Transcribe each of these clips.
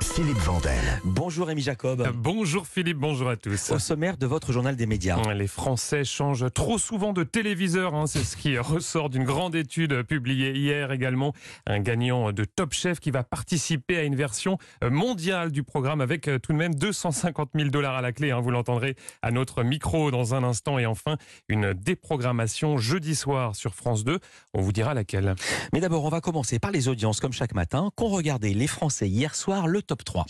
Philippe Vandel. Bonjour Rémi Jacob. Bonjour Philippe, bonjour à tous. Au sommaire de votre journal des médias. Les Français changent trop souvent de téléviseur, hein, c'est ce qui ressort d'une grande étude publiée hier également. Un gagnant de Top Chef qui va participer à une version mondiale du programme avec euh, tout de même 250 000 dollars à la clé. hein, vous l'entendrez à notre micro dans un instant. Et enfin, une déprogrammation jeudi soir sur France 2. On vous dira laquelle. Mais d'abord, on va commencer par les audiences comme chaque matin. Qu'ont regardé les Français hier soir le top 3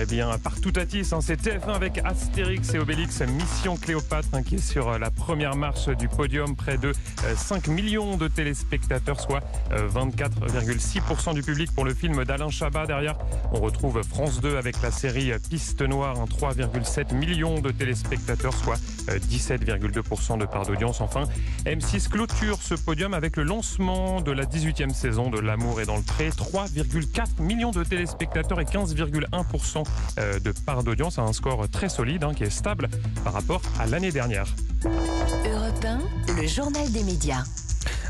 Eh bien, partout à Tis, hein, c'est TF1 avec Astérix et Obélix, Mission Cléopâtre, hein, qui est sur euh, la première marche du podium, près de euh, 5 millions de téléspectateurs, soit euh, 24,6% du public pour le film d'Alain Chabat. Derrière, on retrouve France 2 avec la série Piste Noire, hein, 3,7 millions de téléspectateurs, soit euh, 17,2% de part d'audience. Enfin, M6 clôture ce podium avec le lancement de la 18e saison de L'amour est dans le pré, 3,4 millions de téléspectateurs et 15,1% euh, de part d'audience, un score très solide hein, qui est stable par rapport à l'année dernière. Europe 1, le journal des médias.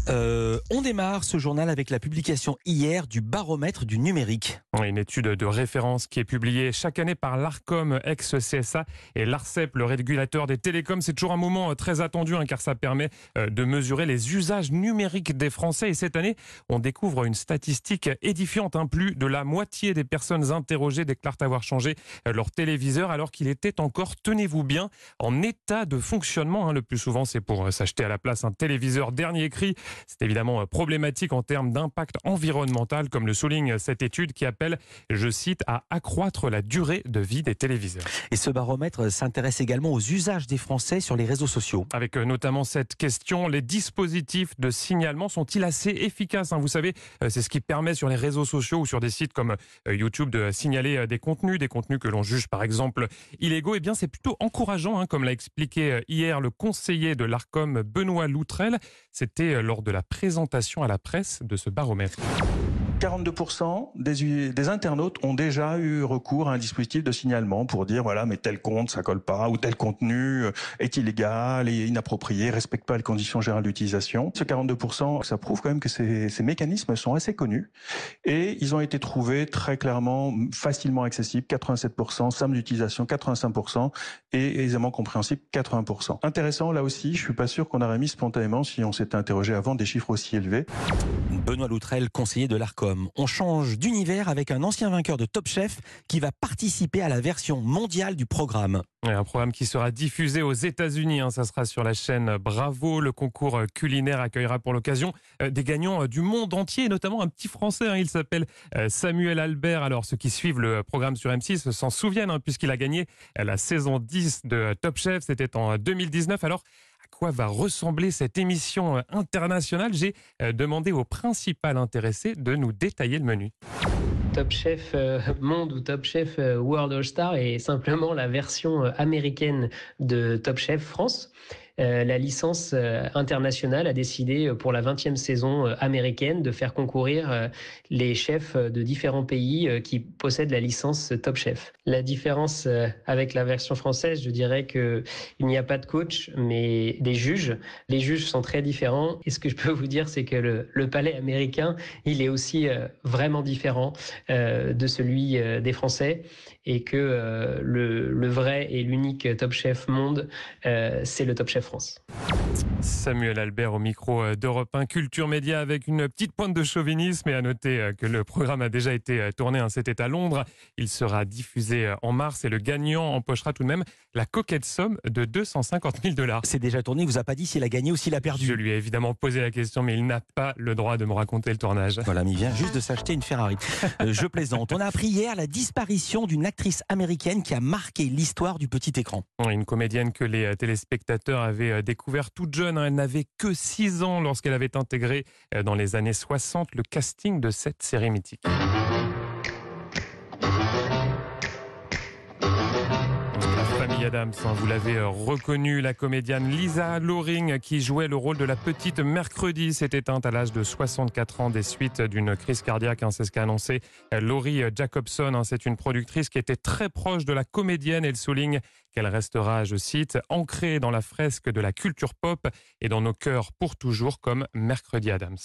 Euh, On démarre ce journal avec la publication hier du baromètre du numérique. Une étude de référence qui est publiée chaque année par l'ARCOM, ex-CSA, et l'ARCEP, le régulateur des télécoms. C'est toujours un moment euh, très attendu hein, car ça permet euh, de mesurer les usages numériques des Français. Et cette année, on découvre une statistique édifiante. hein. Plus de la moitié des personnes interrogées déclarent avoir changé leur téléviseur alors qu'il était encore, tenez-vous bien, en état de fonctionnement. hein. Le plus souvent, c'est pour s'acheter à la place un téléviseur dernier cri. C'est évidemment euh, problématique en termes d'impact environnemental, comme le souligne cette étude qui appelle, je cite, à accroître la durée de vie des téléviseurs. Et ce baromètre s'intéresse également aux usages des Français sur les réseaux sociaux. Avec euh, notamment cette question, les dispositifs de signalement sont-ils assez efficaces hein Vous savez, euh, c'est ce qui permet sur les réseaux sociaux ou sur des sites comme euh, YouTube de signaler euh, des contenus, des contenus que l'on juge par exemple illégaux. Eh bien, c'est plutôt encourageant, hein, comme l'a expliqué euh, hier le conseiller de l'ARCOM Benoît Loutrel. C'était euh, lors de la présentation à la presse de ce baromètre. 42% des, internautes ont déjà eu recours à un dispositif de signalement pour dire voilà mais tel compte ça colle pas ou tel contenu euh, est illégal et inapproprié, respecte pas les conditions générales d'utilisation. Ce 42%, ça prouve quand même que ces, ces mécanismes sont assez connus et ils ont été trouvés très clairement facilement accessibles 87%, simple d'utilisation 85% et aisément compréhensible 80%. Intéressant là aussi, je suis pas sûr qu'on aurait mis spontanément si on s'était interrogé avant des chiffres aussi élevés. Benoît Loutrel, conseiller de l'ARCOM. On change d'univers avec un ancien vainqueur de Top Chef qui va participer à la version mondiale du programme. Ouais, Un programme qui sera diffusé aux États-Unis. hein. Ça sera sur la chaîne Bravo. Le concours culinaire accueillera pour l'occasion euh, des gagnants euh, du monde entier, et notamment un petit Français. hein. Il s'appelle euh, Samuel Albert. Alors, ceux qui suivent le programme sur M6 s'en souviennent, hein, puisqu'il a gagné la saison 10 de Top Chef. C'était en euh, 2019. Alors, à quoi va ressembler cette émission euh, internationale J'ai euh, demandé au principal intéressé de nous détailler le menu. Top Chef euh, Monde ou Top Chef World All Star est simplement la version américaine de Top Chef France. Euh, la licence euh, internationale a décidé euh, pour la 20e saison américaine de faire concourir les chefs de différents pays qui possèdent la licence Top Chef. La différence avec la version française, je dirais que il n'y a pas de coach, mais des juges. Les juges sont très différents. Et ce que je peux vous dire, c'est que le, palais américain, il est aussi vraiment différent de celui des Français et que le, le vrai et l'unique Top Chef monde, c'est le Top Chef France. Samuel Albert au micro euh, d'Europe 1 Culture Média avec une petite pointe de chauvinisme et à noter euh, que le programme a déjà été euh, tourné, hein, c'était à Londres. Il sera diffusé en mars et le gagnant empochera tout de même la coquette somme de 250 000 dollars. C'est déjà tourné, il vous a pas dit s'il a gagné ou s'il a Je perdu. lui ai évidemment posé la question, mais il n'a pas le droit de me raconter le tournage. Voilà, mais il vient juste de s'acheter une Ferrari. Euh, je plaisante. On a appris hier la disparition d'une actrice américaine qui a marqué l'histoire du petit écran. Une comédienne que les téléspectateurs avaient euh, découvert toute jeune. hein. Elle n'avait que 6 ans lorsqu'elle avait intégré euh, dans les années 60 le casting de cette série mythique. La famille Adams, hein, vous l'avez euh, reconnu, la comédienne Lisa Loring qui jouait le rôle de la petite mercredi s'est éteinte à l'âge de 64 ans des suites d'une crise cardiaque, hein, c'est ce qu'a annoncé Laurie Jacobson. C'est une productrice qui était très proche de la comédienne. Elle souligne qu'elle restera, je cite, ancrée dans la fresque de la culture pop et dans nos cœurs pour toujours comme Mercredi Adams.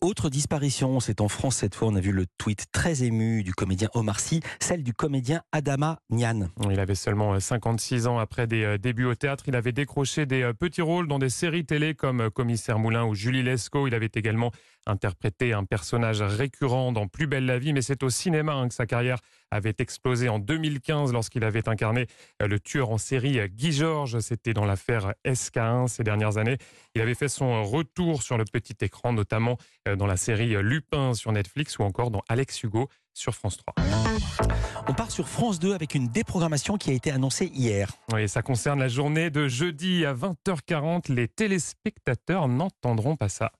Autre disparition, c'est en France cette fois, on a vu le tweet très ému du comédien Omar Sy, celle du comédien Adama Nian. Il avait seulement 56 ans après des débuts au théâtre. Il avait décroché des petits rôles dans des séries télé comme Commissaire Moulin ou Julie Lescaut. Il avait également interprété un personnage récurrent dans Plus belle la vie, mais c'est au cinéma hein, que sa carrière avait explosé en 2015 lorsqu'il avait incarné euh, le tueur en série euh, Guy Georges. C'était dans l'affaire SK1 ces dernières années. Il avait fait son retour sur le petit écran, notamment euh, dans la série Lupin sur Netflix ou encore dans Alex Hugo sur France 3. On part sur France 2 avec une déprogrammation qui a été annoncée hier. Oui, ça concerne la journée de jeudi à 20h40. Les téléspectateurs n'entendront pas ça.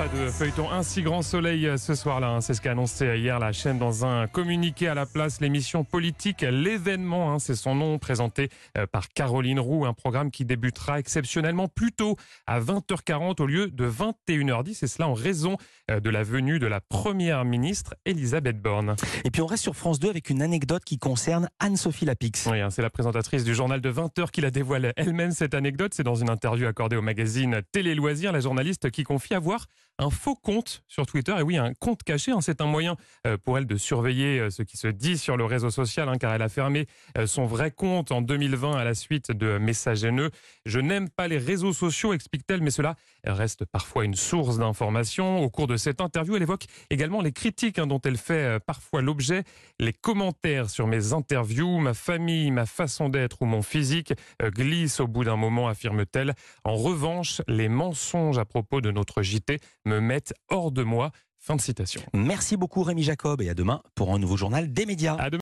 Pas de feuilleton ainsi grand soleil euh, ce soir-là. Hein. C'est ce qu'a annoncé hier la chaîne dans un communiqué à la place. L'émission politique, l'événement, hein, c'est son nom, présenté euh, par Caroline Roux. Un programme qui débutera exceptionnellement plus tôt à 20h40 au lieu de 21h10. Et cela en raison euh, de la venue de la première ministre Elisabeth Borne. Et puis on reste sur France 2 avec une anecdote qui concerne Anne-Sophie Lapix. Oui, hein, c'est la présentatrice du journal de 20h qui la dévoile elle-même cette anecdote. C'est dans une interview accordée au magazine Télé Loisirs, la journaliste qui confie avoir un faux compte sur Twitter. Et oui, un compte caché, hein, c'est un moyen euh, pour elle de surveiller euh, ce qui se dit sur le réseau social, hein, car elle a fermé euh, son vrai compte en 2020 à la suite de messages haineux. Je n'aime pas les réseaux sociaux, explique-t-elle, mais cela reste parfois une source d'information. Au cours de cette interview, elle évoque également les critiques hein, dont elle fait parfois l'objet, les commentaires sur mes interviews, ma famille, ma façon d'être ou mon physique glissent au bout d'un moment, affirme-t-elle. En revanche, les mensonges à propos de notre JT me mettent hors de moi. Fin de citation. Merci beaucoup Rémi Jacob et à demain pour un nouveau journal des médias.